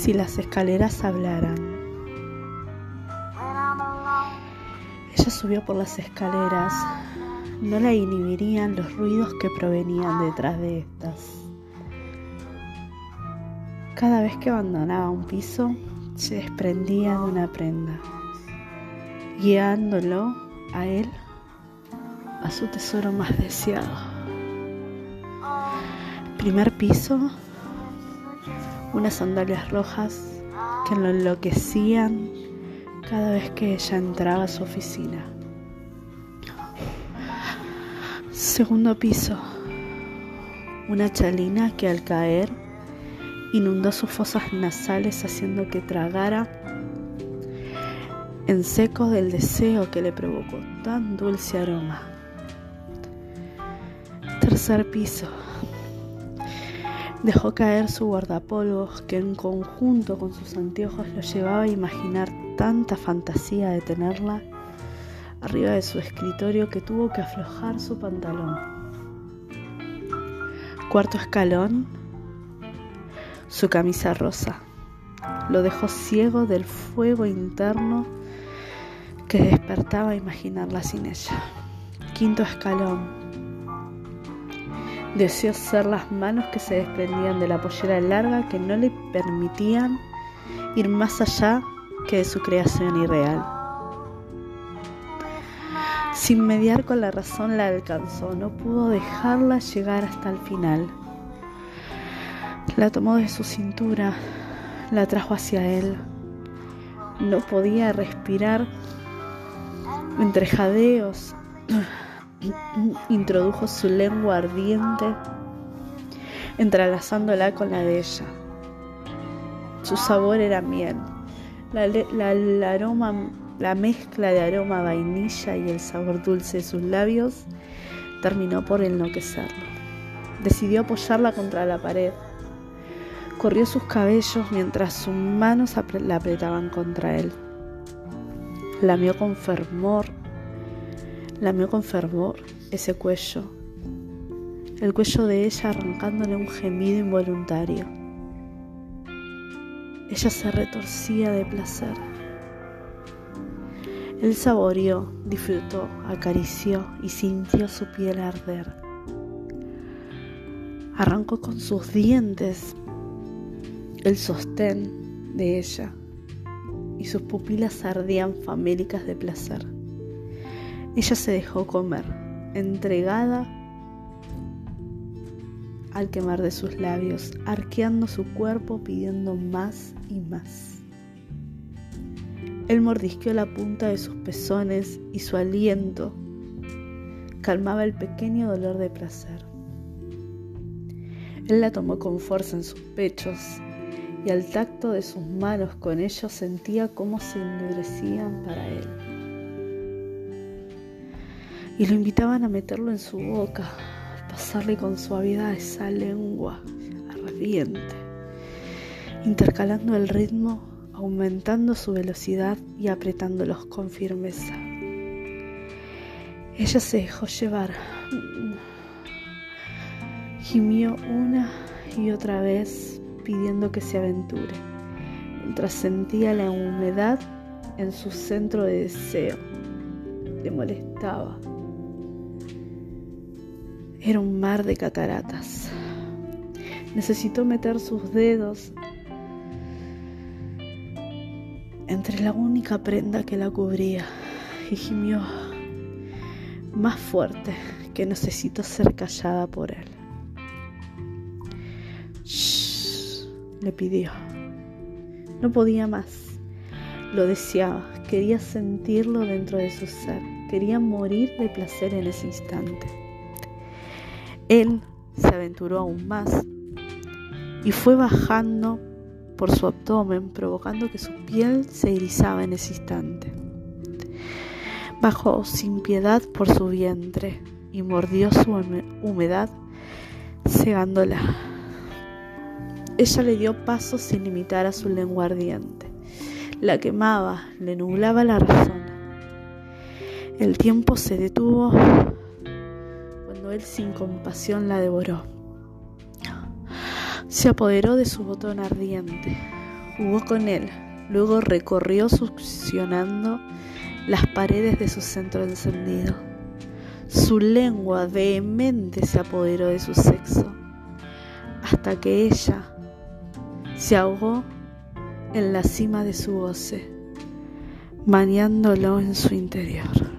Si las escaleras hablaran. Ella subió por las escaleras. No la inhibirían los ruidos que provenían detrás de estas. Cada vez que abandonaba un piso, se desprendía de una prenda, guiándolo a él a su tesoro más deseado. Primer piso, unas sandalias rojas que lo enloquecían cada vez que ella entraba a su oficina. Segundo piso, una chalina que al caer inundó sus fosas nasales haciendo que tragara en seco del deseo que le provocó tan dulce aroma. Tercer piso. Dejó caer su guardapolvos que en conjunto con sus anteojos lo llevaba a imaginar tanta fantasía de tenerla arriba de su escritorio que tuvo que aflojar su pantalón. Cuarto escalón, su camisa rosa. Lo dejó ciego del fuego interno que despertaba a imaginarla sin ella. Quinto escalón. Deseó ser las manos que se desprendían de la pollera larga que no le permitían ir más allá que de su creación irreal. Sin mediar con la razón la alcanzó, no pudo dejarla llegar hasta el final. La tomó de su cintura, la trajo hacia él. No podía respirar. Entre jadeos, introdujo su lengua ardiente, entrelazándola con la de ella. Su sabor era miel. La, aroma, la mezcla de aroma vainilla y el sabor dulce de sus labios terminó por enloquecerlo. Decidió apoyarla contra la pared Corrió sus cabellos mientras sus manos la apretaban contra él. Lamió con fervor, lamió con fervor ese cuello, el cuello de ella arrancándole un gemido involuntario. Ella se retorcía de placer. Él saboreó, disfrutó, acarició y sintió su piel arder. Arrancó con sus dientes el sostén de ella y sus pupilas ardían famélicas de placer. Ella se dejó comer, entregada al quemar de sus labios, arqueando su cuerpo pidiendo más y más. Él mordisqueó la punta de sus pezones y su aliento calmaba el pequeño dolor de placer. Él la tomó con fuerza en sus pechos y al tacto de sus manos con ellos sentía cómo se endurecían para él. Y lo invitaban a meterlo en su boca, pasarle con suavidad esa lengua ardiente, intercalando el ritmo, aumentando su velocidad y apretándolos con firmeza. Ella se dejó llevar, gimió una y otra vez pidiendo que se aventure, mientras sentía la humedad en su centro de deseo. Le molestaba. Era un mar de cataratas. Necesitó meter sus dedos entre la única prenda que la cubría y gimió más fuerte que necesitó ser callada por él le pidió. No podía más. Lo deseaba, quería sentirlo dentro de su ser, quería morir de placer en ese instante. Él se aventuró aún más y fue bajando por su abdomen, provocando que su piel se erizaba en ese instante. Bajó sin piedad por su vientre y mordió su humedad, cegándola. Ella le dio paso sin limitar a su lengua ardiente. La quemaba, le nublaba la razón. El tiempo se detuvo él sin compasión la devoró. Se apoderó de su botón ardiente, Jugó con él, luego recorrió succionando las paredes de su centro encendido. Su lengua vehemente se apoderó de su sexo, hasta que ella se ahogó en la cima de su goce, bañándolo en su interior.